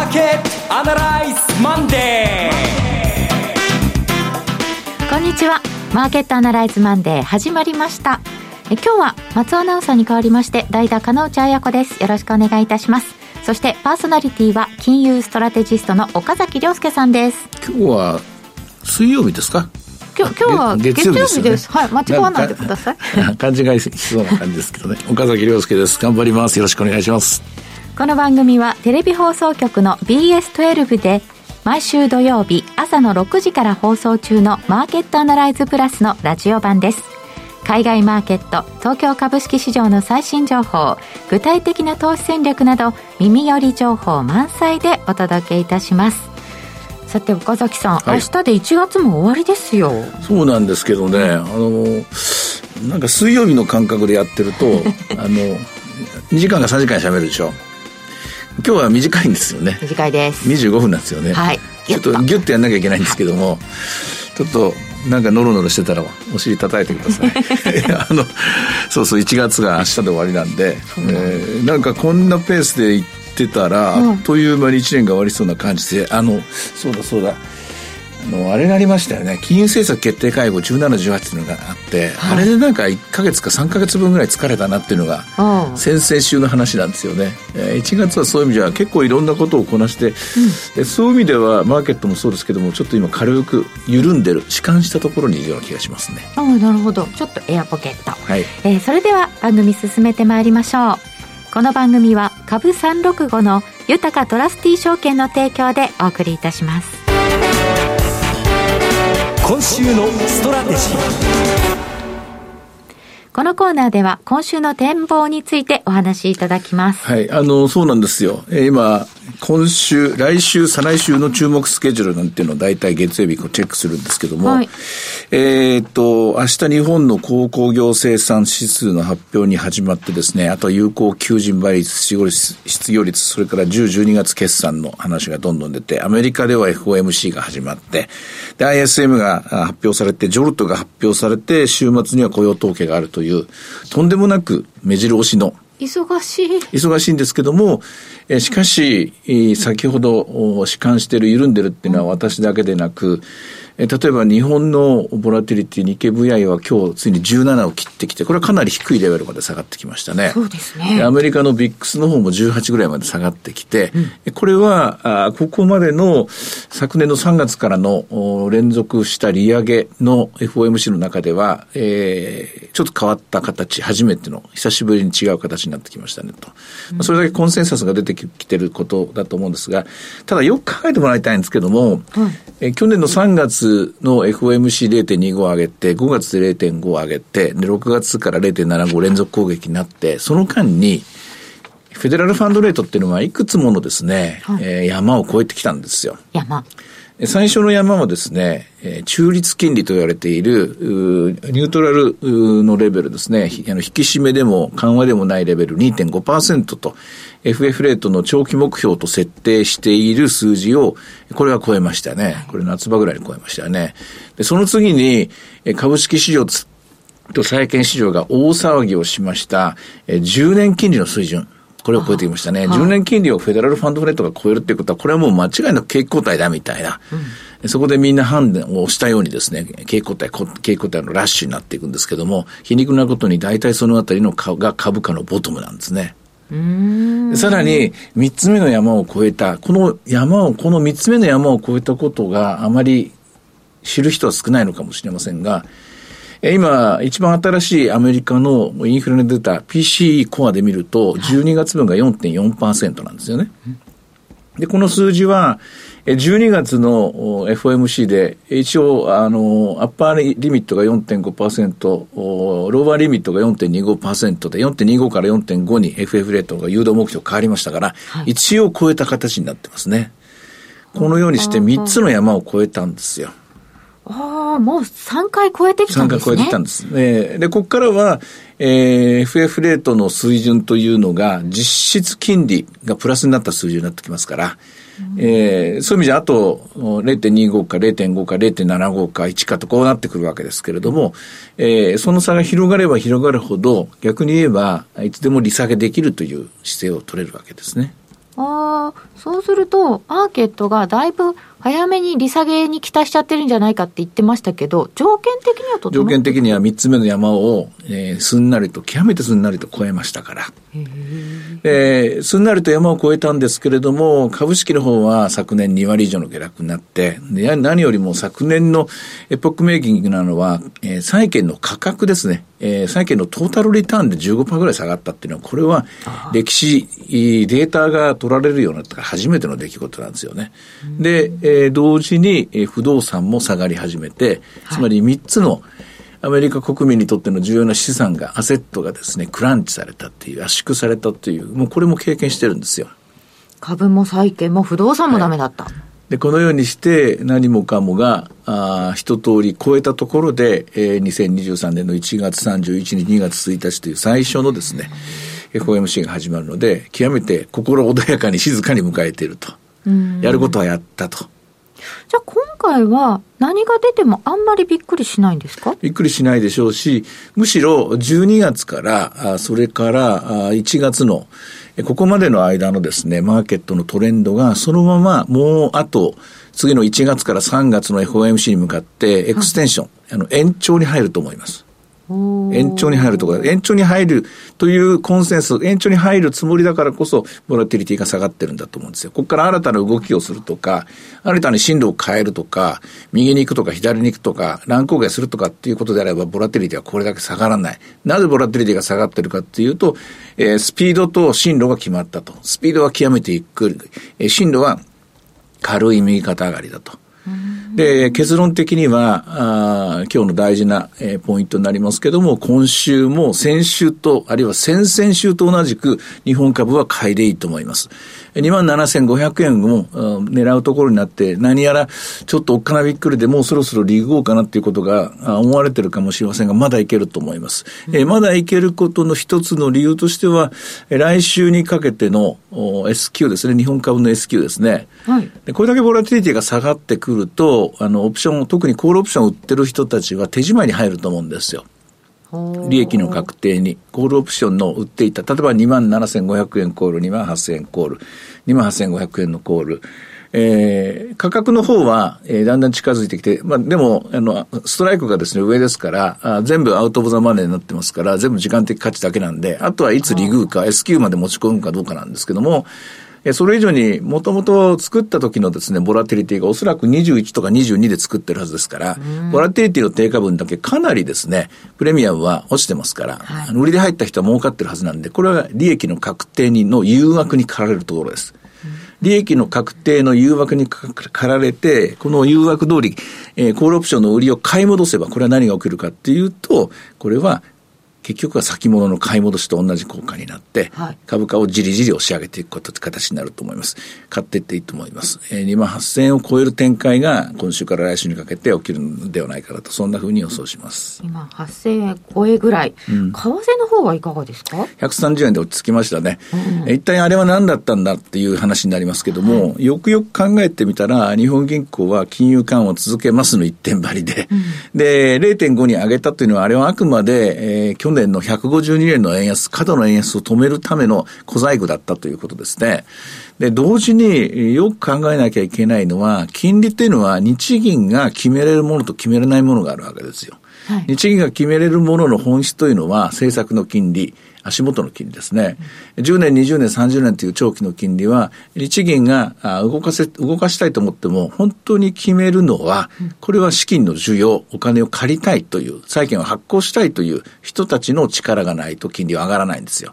ーケットアナライズマンデーこんにちは。マーケットアナライズマンデー始まりました。え今日は松アナウンサーに代わりまして代打金内彩子です。よろしくお願いいたします。そしてパーソナリティは金融ストラテジストの岡崎良介さんです。今日は水曜日ですか？今日今日は月曜日です、ね、はい間違わないでください。勘違いしそうな感じですけどね。岡崎良介です。頑張ります。よろしくお願いしますこの番組はテレビ放送局の BS12 で毎週土曜日朝の6時から放送中のマーケットアナライズプラスのラジオ版です。海外マーケット東京株式市場の最新情報具体的な投資戦略など耳寄り情報満載でお届けいたします。さて岡崎さん、はい、明日で1月も終わりですよ。そうなんですけどね。あのなんか水曜日の感覚でやってると あの2時間か3時間しゃべるでしょ今日は短いんですよね。短いです。25分なんですよね。はい。ちょっとギュッとやんなきゃいけないんですけどもちょっとなんかノロノロしてたらお尻叩いてください。あのそうそう1月が明日で終わりなんで、えー、なんかこんなペースでいってたら、うん、あっという間に1年が終わりそうな感じであのそうだそうだ。あのあれがありましたよね。金融政策決定会合1718っていうのがあって、はい、あれでなんか1か月か3か月分ぐらい疲れたなっていうのが先々週の話なんですよね、えー、1月はそういう意味じゃ結構いろんなことをこなして、うん、そういう意味ではマーケットもそうですけどもちょっと今軽く緩んでる弛緩したところにいるような気がしますね。ああなるほど。ちょっとエアポケット、はい。えー、それでは番組進めてまいりましょう。この番組は株365の豊トラスティ証券の提供でお送りいたします今週のストラテジー。このコーナーでは今週の展望についてお話しいただきます。はい、あの、そうなんですよ。えー、今、今週、来週、再来週の注目スケジュールなんていうのを大体月曜日こうチェックするんですけども、はい、えっと、明日日本の鉱工業生産指数の発表に始まってですね、あとは有効求人倍率、失業率、それから10、12月決算の話がどんどん出て、アメリカでは FOMC が始まって、で、ISM が発表されて、ジョルトが発表されて、週末には雇用統計があるという、とんでもなく目白押しの忙しい。忙しいんですけども、えしかし、先ほど、弛緩している、緩んでるっていうのは私だけでなく、え例えば日本のボラティリティ、日経 VI は今日ついに17を切ってきて、これはかなり低いレベルまで下がってきましたね。そうですね。アメリカのビックスの方も18ぐらいまで下がってきて、うん、これはあ、ここまでの昨年の3月からの連続した利上げの FOMC の中では、えー、ちょっと変わった形、初めての、久しぶりに違う形になってきましたねと。うん、それだけコンセンサスが出てきてることだと思うんですが、ただよく考えてもらいたいんですけども、え去年の3月の FOMC0.25 上げて、5月で0.5上げて、で、6月から0.75連続攻撃になって、その間に、フェデラルファンドレートっていうのはいくつものですね、はい、えー、山を越えてきたんですよ。山。最初の山はですね、中立金利と言われている、ニュートラルのレベルですね、あの引き締めでも緩和でもないレベル2.5%と、FF レートの長期目標と設定している数字を、これは超えましたね。これ夏場ぐらいに超えましたね。で、その次に、株式市場と債券市場が大騒ぎをしました、10年金利の水準。これを超えてきましたね。10年金利をフェデラルファンドフレットが超えるっていうことは、これはもう間違いなく景気後退だみたいな。うん、そこでみんな判断をしたようにですね、景気後退、景気後退のラッシュになっていくんですけども、皮肉なことに大体そのあたりの株が株価のボトムなんですね。さらに、三つ目の山を越えた、この山を、この三つ目の山を越えたことがあまり知る人は少ないのかもしれませんが、今、一番新しいアメリカのインフレの出た PCE コアで見ると、12月分が4.4%なんですよね。で、この数字は、12月の FOMC で、一応、あの、アッパーリミットが4.5%、ローバーリミットが4.25%で、4.25から4.5に FF レートが誘導目標変わりましたから、はい、一応超えた形になってますね。このようにして3つの山を超えたんですよ。ああ、もう3回超えてきたんですね。3回超えてきたんです。で、でここからは、えー、FF レートの水準というのが、実質金利がプラスになった数字になってきますから、うん、えー、そういう意味じゃ、あと0.25か0.5か0.75か1かとこうなってくるわけですけれども、えー、その差が広がれば広がるほど、逆に言えば、いつでも利下げできるという姿勢を取れるわけですね。ああ、そうすると、マーケットがだいぶ早めに利下げに期待しちゃってるんじゃないかって言ってましたけど、条件的にはと条件的には3つ目の山を、えー、すんなりと、極めてすんなりと超えましたから。えー、すんなりと山を越えたんですけれども、株式の方は昨年2割以上の下落になって、で何よりも昨年のエポックメイキングなのは、えー、債券の価格ですね。えー、債券のトータルリターンで15%ぐらい下がったっていうのは、これは歴史、データが取られるようになった初めての出来事なんですよね。で、えー、同時に、えー、不動産も下がり始めて、つまり3つの、アメリカ国民にとっての重要な資産が、アセットがですね、クランチされたっていう、圧縮されたっていう、もうこれも経験してるんですよ。株も債券も不動産もダメだった。はい、で、このようにして何もかもが、あ一通り超えたところで、えー、2023年の1月31日、2月1日という最初のですね、FOMC が始まるので、極めて心穏やかに静かに迎えていると。やることはやったと。じゃあ今回は何が出てもあんまりびっくりしないんですか？びっくりしないでしょうし、むしろ12月から、それから1月の、ここまでの間のですね、マーケットのトレンドがそのままもうあと、次の1月から3月の FOMC に向かってエクステンション、はい、あの延長に入ると思います。延長に入るとか、延長に入るというコンセンス、延長に入るつもりだからこそ、ボラティリティが下がってるんだと思うんですよ。ここから新たな動きをするとか、新たに進路を変えるとか、右に行くとか左に行くとか、乱高下するとかっていうことであれば、ボラティリティはこれだけ下がらない。なぜボラティリティが下がってるかっていうと、えー、スピードと進路が決まったと。スピードは極めてゆっくり。えー、進路は軽い右肩上がりだと。で、結論的には、あ今日の大事な、えー、ポイントになりますけども、今週も先週と、あるいは先々週と同じく、日本株は買いでいいと思います。27,500円も、狙うところになって、何やらちょっとおっかなびっくりでもうそろそろリグおうかなっていうことが思われてるかもしれませんが、まだいけると思います。うん、えまだいけることの一つの理由としては、来週にかけての S q ですね、日本株の S q ですね。はい、でこれだけボラティリティが下がってくると、あの、オプション、特にコールオプションを売ってる人たちは手仕舞いに入ると思うんですよ。利益の確定に、コールオプションの売っていた、例えば2万7500円コール、2万8000円コール、2万8500円のコール、えー、価格の方は、えー、だんだん近づいてきて、まあ、でも、あの、ストライクがですね、上ですから、あ全部アウトオブザマネーになってますから、全部時間的価値だけなんで、あとはいつリグーか S q まで持ち込むかどうかなんですけども、それ以上に、もともと作った時のですね、ボラティリティがおそらく21とか22で作ってるはずですから、ボラティリティの低下分だけかなりですね、プレミアムは落ちてますから、はい、売りで入った人は儲かってるはずなんで、これは利益の確定にの誘惑に駆られるところです。利益の確定の誘惑に駆られて、この誘惑通り、えー、コールオプションの売りを買い戻せば、これは何が起きるかっていうと、これは結局は先物の買い戻しと同じ効果になって、はい、株価をじりじり押し上げていくことって形になると思います。買っていっていいと思います。えー、2万8000円を超える展開が今週から来週にかけて起きるのではないかなと、そんなふうに予想します。2万8000円超えぐらい。うん、為替の方はいかがですか ?130 円で落ち着きましたね。うん、一体あれは何だったんだっていう話になりますけども、はい、よくよく考えてみたら、日本銀行は金融緩和を続けますの一点張りで、うん、で、0.5に上げたというのは、あれはあくまで、えー、去年年の152円の円安、過度の円安を止めるための小細工だったということですね。で、同時によく考えなきゃいけないのは、金利っていうのは日銀が決めれるものと決めれないものがあるわけですよ。はい、日銀が決めれるものの本質というのは政策の金利、足元の金利ですね。10年、20年、30年という長期の金利は、日銀が動かせ、動かしたいと思っても、本当に決めるのは、これは資金の需要、お金を借りたいという、債券を発行したいという人たちの力がないと金利は上がらないんですよ。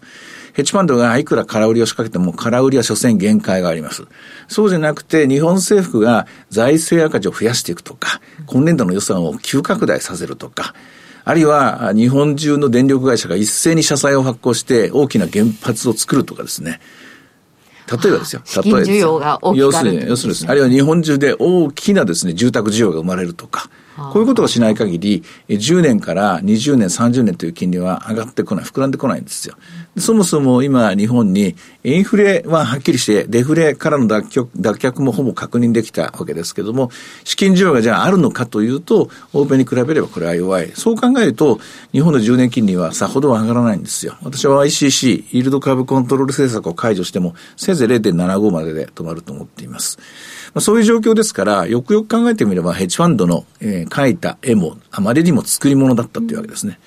ヘッジファンドがいくら空売りを仕掛けても空売りは所詮限界があります。そうじゃなくて日本政府が財政赤字を増やしていくとか、今年度の予算を急拡大させるとか、あるいは日本中の電力会社が一斉に社債を発行して大きな原発を作るとかですね。例えばですよ。例えば。需要が大き要するに、要するに、あるいは日本中で大きなですね、住宅需要が生まれるとか。こういうことをしない限り、10年から20年、30年という金利は上がってこない、膨らんでこないんですよ。そもそも今、日本にインフレははっきりして、デフレからの脱却脱却もほぼ確認できたわけですけども、資金需要がじゃああるのかというと、欧米に比べればこれは弱い。そう考えると、日本の10年金利はさほど上がらないんですよ。私は ICC、イールドカーブコントロール政策を解除しても、せいぜい0.75までで止まると思っています。まあ、そういう状況ですから、よくよく考えてみれば、ヘッジファンドの、えー、描いた絵も、あまりにも作り物だったというわけですね。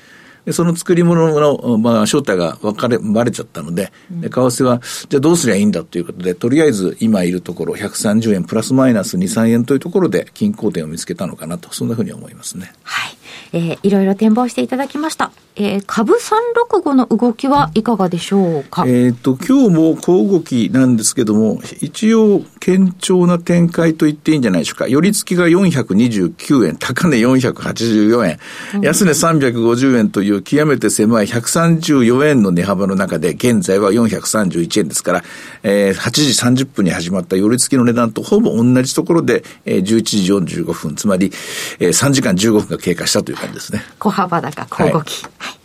でその作り物の、まあ、正体が分かれ、バレちゃったので、で為替は、じゃあどうすりゃいいんだということで、とりあえず今いるところ、130円プラスマイナス2、3円というところで、均衡点を見つけたのかなと、そんなふうに思いますね。はい。えー、いろいろ展望していただきました。えー、株365の動きはいかがでしょうか？えっ、と、今日も小動きなんですけども、一応、堅調な展開と言っていいんじゃないでしょうか。寄り付きが429円、高値484円、安値350円という極めて狭い134円の値幅の中で、現在は431円ですから、えー、8時30分に始まった寄り付きの値段とほぼ同じところで、えー、11時45分、つまり、えー、3時間15分が経過したという感じですね。小幅高、小動き。はい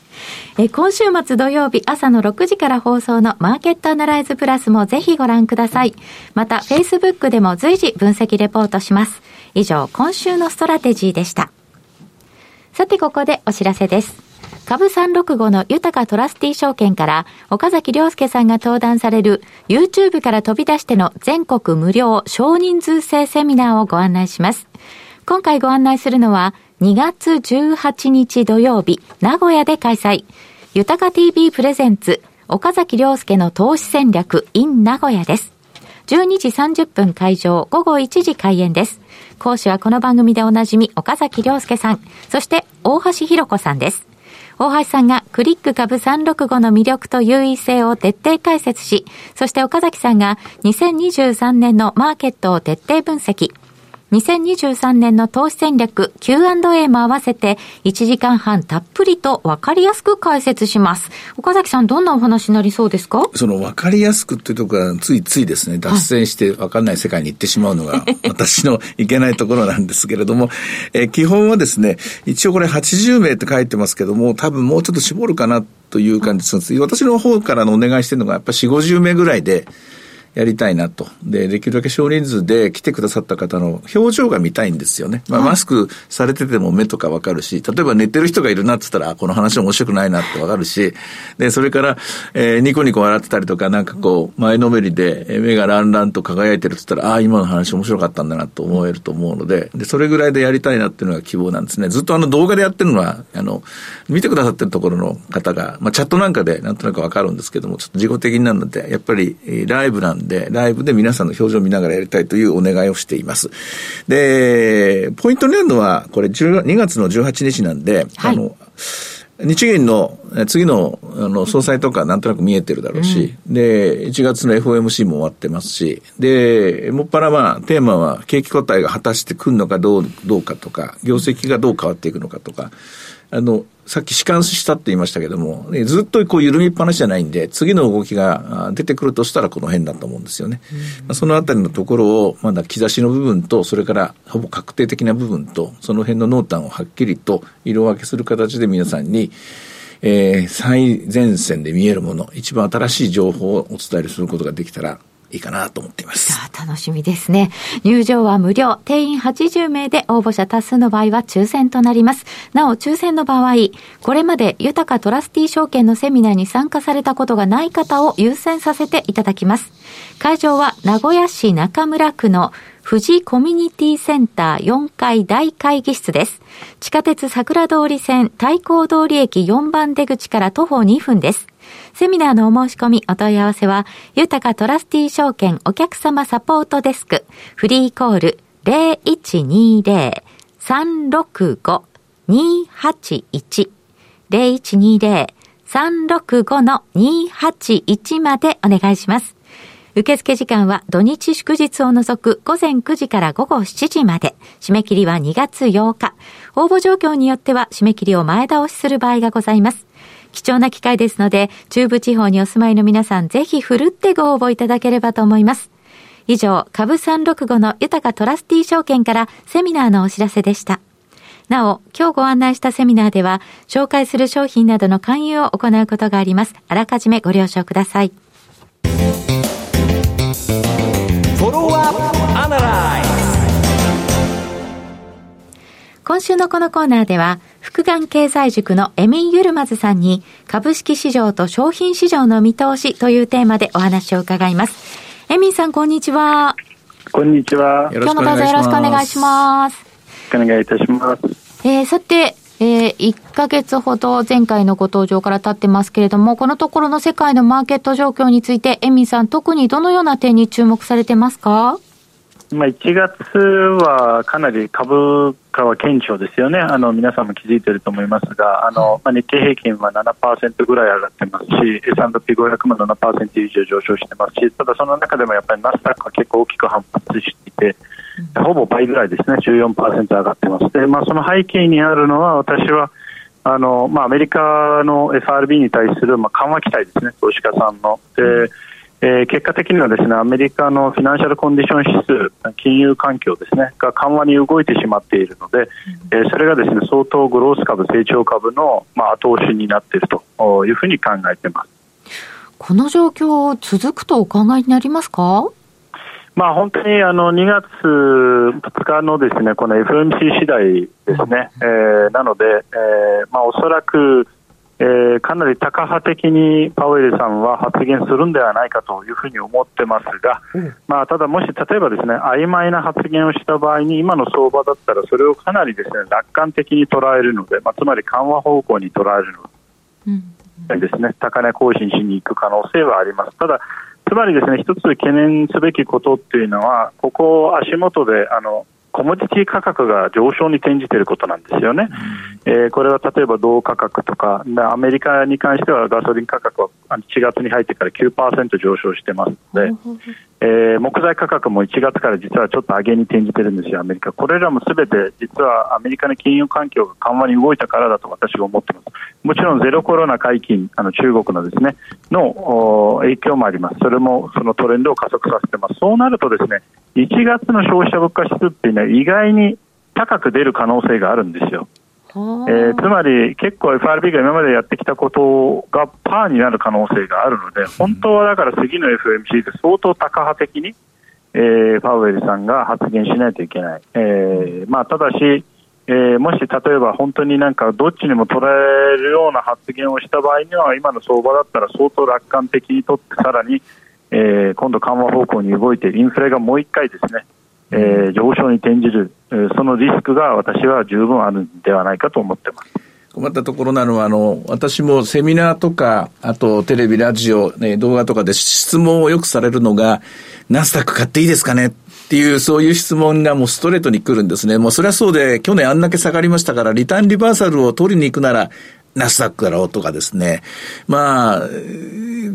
え今週末土曜日朝の6時から放送のマーケットアナライズプラスもぜひご覧ください。また、Facebook でも随時分析レポートします。以上、今週のストラテジーでした。さて、ここでお知らせです。株365の豊トラスティ証券から岡崎良介さんが登壇される YouTube から飛び出しての全国無料少人数制セミナーをご案内します。今回ご案内するのは2月18日土曜日、名古屋で開催。豊か TV プレゼンツ、岡崎良介の投資戦略 in 名古屋です。12時30分会場、午後1時開演です。講師はこの番組でおなじみ、岡崎良介さん、そして大橋弘子さんです。大橋さんがクリック株365の魅力と優位性を徹底解説し、そして岡崎さんが2023年のマーケットを徹底分析。2023年の投資戦略 Q&A も合わせて1時間半たっぷりと分かりやすく解説します。岡崎さん、どんなお話になりそうですか？その分かりやすくっていうところはついついですね、脱線して分かんない世界に行ってしまうのが 私のいけないところなんですけれども、えー、基本はですね、一応これ80名って書いてますけども、多分もうちょっと絞るかなという感じです。私の方からのお願いしてるのがやっぱり4、50名ぐらいで、やりたいなと。で、できるだけ少人数で来てくださった方の表情が見たいんですよね。まあ、マスクされてても目とかわかるし、例えば寝てる人がいるなって言ったら、あ、この話面白くないなってわかるし、で、それから、えー、ニコニコ笑ってたりとか、なんかこう、前のめりで、目がランランと輝いてるって言ったら、ああ、今の話面白かったんだなと思えると思うので、で、それぐらいでやりたいなっていうのが希望なんですね。ずっとあの動画でやってるのは、あの、見てくださってるところの方が、まあ、チャットなんかでなんとなくわかるんですけども、ちょっと自己的になるので、やっぱり、ライブなんで、ライブで皆さんの表情を見ながらやりたいというお願いをしています。で、ポイントになるのは、これ2月の18日なんで、はい、あの、日銀の次のあの総裁とかなんとなく見えてるだろうし、うん、で、1月の FOMC も終わってますし、で、もっぱらまあ、テーマは景気答えが果たしてくるのかどうどうかとか、業績がどう変わっていくのかとか、あの、さっき弛緩したって言いましたけども、ずっとこう緩みっぱなしじゃないんで、次の動きが出てくるとしたらこの辺だと思うんですよね。うん、そのあたりのところを、まだ兆しの部分と、それからほぼ確定的な部分と、その辺の濃淡をはっきりと色分けする形で皆さんに、えー、最前線で見えるもの、一番新しい情報をお伝えすることができたらいいかなと思っています。さあ、楽しみですね。入場は無料。定員80名で応募者多数の場合は抽選となります。なお、抽選の場合、これまで豊かトラスティ証券のセミナーに参加されたことがない方を優先させていただきます。会場は名古屋市中村区の富士コミュニティセンター4階大会議室です。地下鉄桜通り線太閤通り駅4番出口から徒歩2分です。セミナーのお申し込み、お問い合わせは、豊かトラスティ証券お客様サポートデスク、フリーコール0120-365-281 0120-365-281までお願いします。受付時間は土日祝日を除く午前9時から午後7時まで。締め切りは2月8日。応募状況によっては締め切りを前倒しする場合がございます。貴重な機会ですので、中部地方にお住まいの皆さん、ぜひふるってご応募いただければと思います。以上、株365の豊かトラスティ証券からセミナーのお知らせでした。なお、今日ご案内したセミナーでは、紹介する商品などの勧誘を行うことがあります。あらかじめご了承ください。今週のこのコーナーでは、福眼経済塾のエミン・ユルマズさんに、株式市場と商品市場の見通しというテーマでお話を伺います。エミンさん、こんにちは。こんにちは。今日もどうぞよろしくお願いします。お願いいたします。えー、さて、えー、1ヶ月ほど前回のご登場から経ってますけれども、このところの世界のマーケット状況について、エミンさん、特にどのような点に注目されてますか？まあ、1月はかなり株価は堅調ですよね、あの皆さんも気づいていると思いますが、あのまあ、日経平均は7%ぐらい上がってますし、S&P500 も7%以上上昇してますし、ただその中でもやっぱりナスダックは結構大きく反発していて、ほぼ倍ぐらいですね、14%上がってます。でまあ、その背景にあるのは、私はあの、まあ、アメリカの FRB に対する、まあ、緩和期待ですね、投資家さんの。でえー、結果的にはですねアメリカのフィナンシャルコンディション指数、金融環境ですねが緩和に動いてしまっているので、えー、それがですね相当グロース株、成長株の、まあ、後押しになっているというふうに考えています。この状況、続くとお考えになりますか？まあ、本当にあの2月2日のですねこの FMC 次第ですね、えー、なので、えーまあ、おそらくえー、かなりタカ派的にパウエルさんは発言するんではないかというふうに思ってますが、うん、まあ、ただ、もし例えばですね曖昧な発言をした場合に今の相場だったらそれをかなりですね楽観的に捉えるので、まあ、つまり緩和方向に捉えるので、うん、ですね高値更新しに行く可能性はあります。ただつまりですね一つ懸念すべきことっていうのはここ足元であのコモディティ価格が上昇に転じていることなんですよね、うん、えー、これは例えば銅価格とか、アメリカに関してはガソリン価格は1月に入ってから9%上昇してますので、えー、木材価格も1月から実はちょっと上げに転じてるんですよ、アメリカ。これらもすべて実はアメリカの金融環境が緩和に動いたからだと私は思ってます。もちろんゼロコロナ解禁、あの中国のですね、の影響もあります。それもそのトレンドを加速させてます。そうなるとですね、1月の消費者物価指数っていうのは意外に高く出る可能性があるんですよ。えー、つまり結構 FRB が今までやってきたことがパーになる可能性があるので本当はだから次の FMC で相当タカ派的に、えー、パウエルさんが発言しないといけない、えーまあ、ただし、えー、もし例えば本当になんかどっちにも捉えるような発言をした場合には今の相場だったら相当楽観的にとってさらに、えー、今度緩和方向に動いてインフレがもう一回ですねえー、上昇に転じる、そのリスクが私は十分あるんではないかと思ってます。困ったところなのは、あの、私もセミナーとか、あとテレビ、ラジオ、ね、動画とかで質問をよくされるのが、ナスダック買っていいですかねっていう、そういう質問がもうストレートに来るんですね。もうそれはそうで、去年あんだけ下がりましたから、リターンリバーサルを取りに行くなら、ナスダックだろうとかですね。まあ、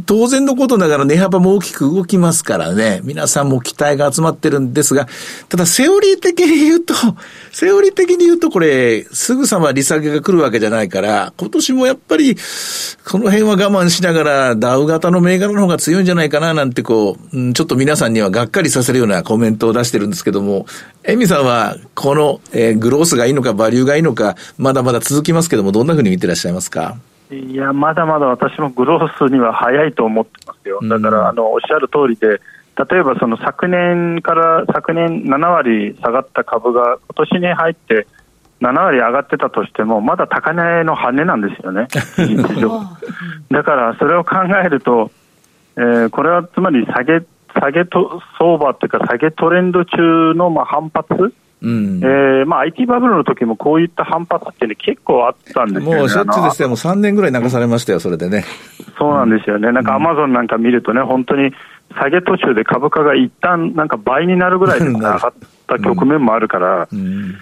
当然のことながら値幅も大きく動きますからね、皆さんも期待が集まってるんですが、ただセオリー的に言うと、セオリー的に言うとこれ、すぐさま利下げが来るわけじゃないから、今年もやっぱり、この辺は我慢しながら、ダウ型の銘柄の方が強いんじゃないかななんてこう、うんちょっと皆さんにはがっかりさせるようなコメントを出してるんですけども、エミさんは、この、えー、グロースがいいのか、バリューがいいのか、まだまだ続きますけども、どんなふうに見てらっしゃいますか？いや、まだまだ私もグロースには早いと思ってますよ。だから、あの、おっしゃる通りで、例えばその昨年から昨年7割下がった株が今年に入って7割上がってたとしても、まだ高値の羽なんですよね、だからそれを考えると、えー、これはつまり下げ下げと相場というか、下げトレンド中のまあ反発、うん、えー、まあ、IT バブルの時もこういった反発っていうの結構あったんですよね。もうしょっちゅうですよ、もう3年ぐらい流されましたよ、それでね。そうなんですよね。なんかアマゾンなんか見るとね、本当に下げ途中で株価が一旦なんか倍になるぐらい 上がった局面もあるから、うん。うん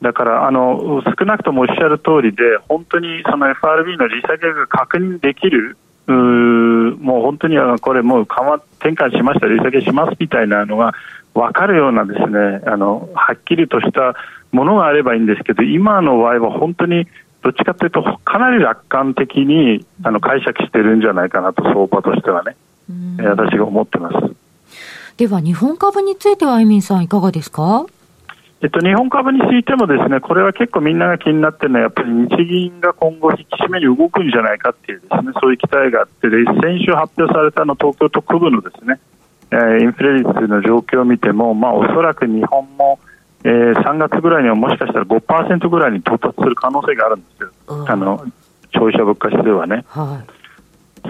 だからあの少なくともおっしゃる通りで、本当にその FRB の利下げが確認できる、うもう本当にこれ、もう緩和転換しました、利下げしますみたいなのが分かるようなですねあのはっきりとしたものがあればいいんですけど今の場合は本当にどっちかというとかなり楽観的にあの解釈してるんじゃないかなと相場としてはね、私が思ってます。では日本株についてはエミンさんいかがですか？えっと、日本株についてもですね、これは結構みんなが気になってるのは、やっぱり日銀が今後引き締めに動くんじゃないかっていうですね、そういう期待があってで、先週発表されたの東京都区部のですね、えー、インフレ率の状況を見ても、まあ、おそらく日本も、えー、3月ぐらいにはもしかしたら5%ぐらいに到達する可能性があるんですよ。あの、消費者物価指数はね。はい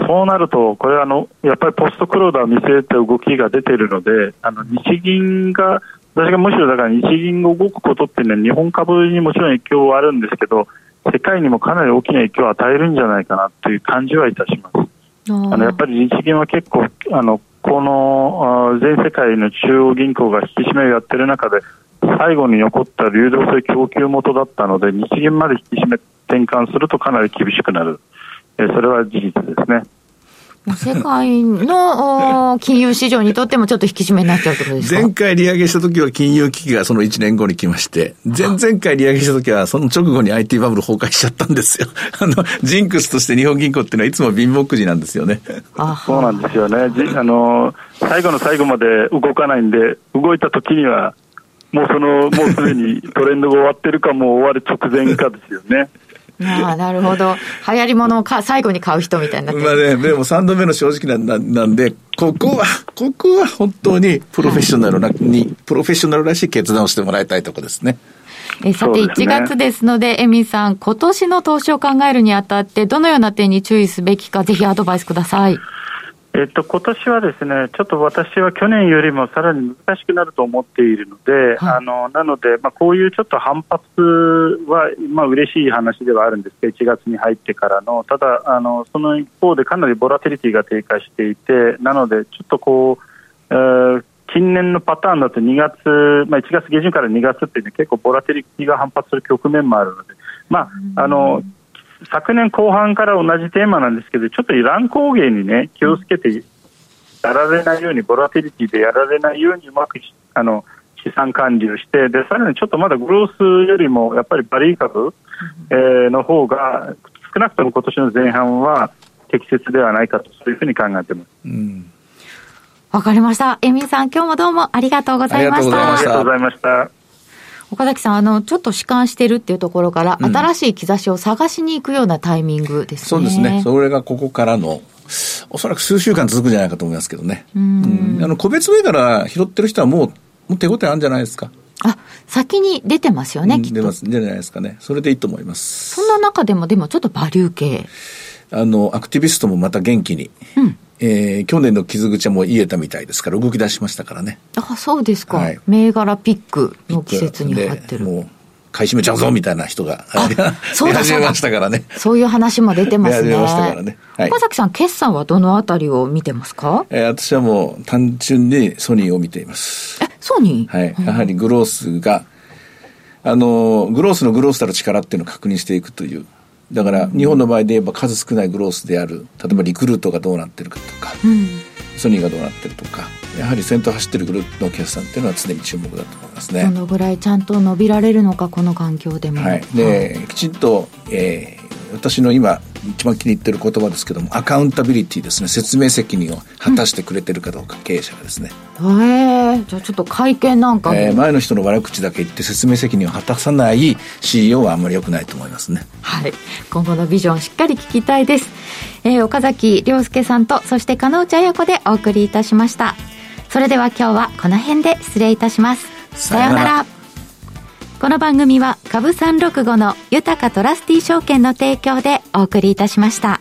そうなると、これあの、やっぱりポストクローダーを見据えた動きが出ているので、あの日銀が私がむしろだから日銀が動くことっていうのは日本株にもちろん影響はあるんですけど世界にもかなり大きな影響を与えるんじゃないかなという感じはいたします。あのやっぱり日銀は結構あのこの全世界の中央銀行が引き締めをやっている中で最後に残った流動性供給元だったので日銀まで引き締め転換するとかなり厳しくなる、えそれは事実ですね。世界の金融市場にとってもちょっと引き締めになっちゃうってことですか？前回利上げした時は金融危機がその1年後に来まして、前々回利上げした時はその直後に IT バブル崩壊しちゃったんですよ。あの、ジンクスとして日本銀行っていうのはいつも貧乏くじなんですよね。そうなんですよね。あの、最後の最後まで動かないんで、動いた時には、もうその、もうすでにトレンドが終わってるか、もう終わる直前かですよね。ああ、なるほど。流行り物をか最後に買う人みたいになってまあね、でも3度目の正直ななんで、ここは、ここは本当にプロフェッショナルな、に、プロフェッショナルらしい決断をしてもらいたいところですね。えさて、1月ですので、エミさん、今年の投資を考えるにあたって、どのような点に注意すべきか、ぜひアドバイスください。えっと、今年はですね、ちょっと私は去年よりもさらに難しくなると思っているので、はい、あのなので、まあ、こういうちょっと反発は、まあ嬉しい話ではあるんですけど、1月に入ってからの、ただあの、その一方でかなりボラテリティが低下していて、なので、ちょっとこう、えー、近年のパターンだと2月、まあ、1月下旬から2月っていう、ね、結構ボラテリティが反発する局面もあるので、まあ、あの、昨年後半から同じテーマなんですけど、ちょっと乱高下にね、気をつけてやられないように、ボラティリティでやられないようにうまくあの資産管理をして、で、さらにちょっとまだグロースよりも、やっぱりバリー株、えー、の方が、少なくとも今年の前半は適切ではないかと、そういうふうに考えてます。うんわかりました。エミさん、今日もどうもありがとうございました。ありがとうございました。岡崎さん、あの、ちょっと弛緩してるっていうところから、うん、新しい兆しを探しに行くようなタイミングですね。そうですね。それがここからの、おそらく数週間続くんじゃないかと思いますけどね。うん、あの、個別銘柄拾ってる人はもう、もう手応えあるんじゃないですか？あ、先に出てますよね、うん、出ます、じゃないですかね。それでいいと思います。そんな中でも、でもちょっとバリュー系。あの、アクティビストもまた元気に。うん。えー、去年の傷口はもう癒えたみたいですから動き出しましたからね。あそうですか、はい、銘柄ピックの季節に入ってる。もう買い占めちゃうぞみたいな人がそうだ始めましたからね。そういう話も出てますね。ましたからね、はい、岡崎さん決算はどのあたりを見てますか、えー、私はもう単純にソニーを見ています。えソニー？はい。やはりグロースがあのグロースのグロースたる力っていうのを確認していくというだから日本の場合で言えば数少ないグロースである例えばリクルートがどうなってるかとか、うん、ソニーがどうなってるとかやはり先頭走ってるグループの決算っていうのは常に注目だと思いますね。どのぐらいちゃんと伸びられるのかこの環境でも、はい、で、はい、きちんと、えー、私の今一番気に入ってる言葉ですけどもアカウンタビリティですね。説明責任を果たしてくれてるかどうか、うん、経営者がですね。へえじゃあちょっと会見なんか、えー、前の人の悪口だけ言って説明責任を果たさない CEO はあんまり良くないと思いますね。はい。今後のビジョンしっかり聞きたいです、えー、岡崎亮介さんとそして加納内彩子でお送りいたしました。それでは今日はこの辺で失礼いたします。さようならこの番組は株365の豊かトラスティ証券の提供でお送りいたしました。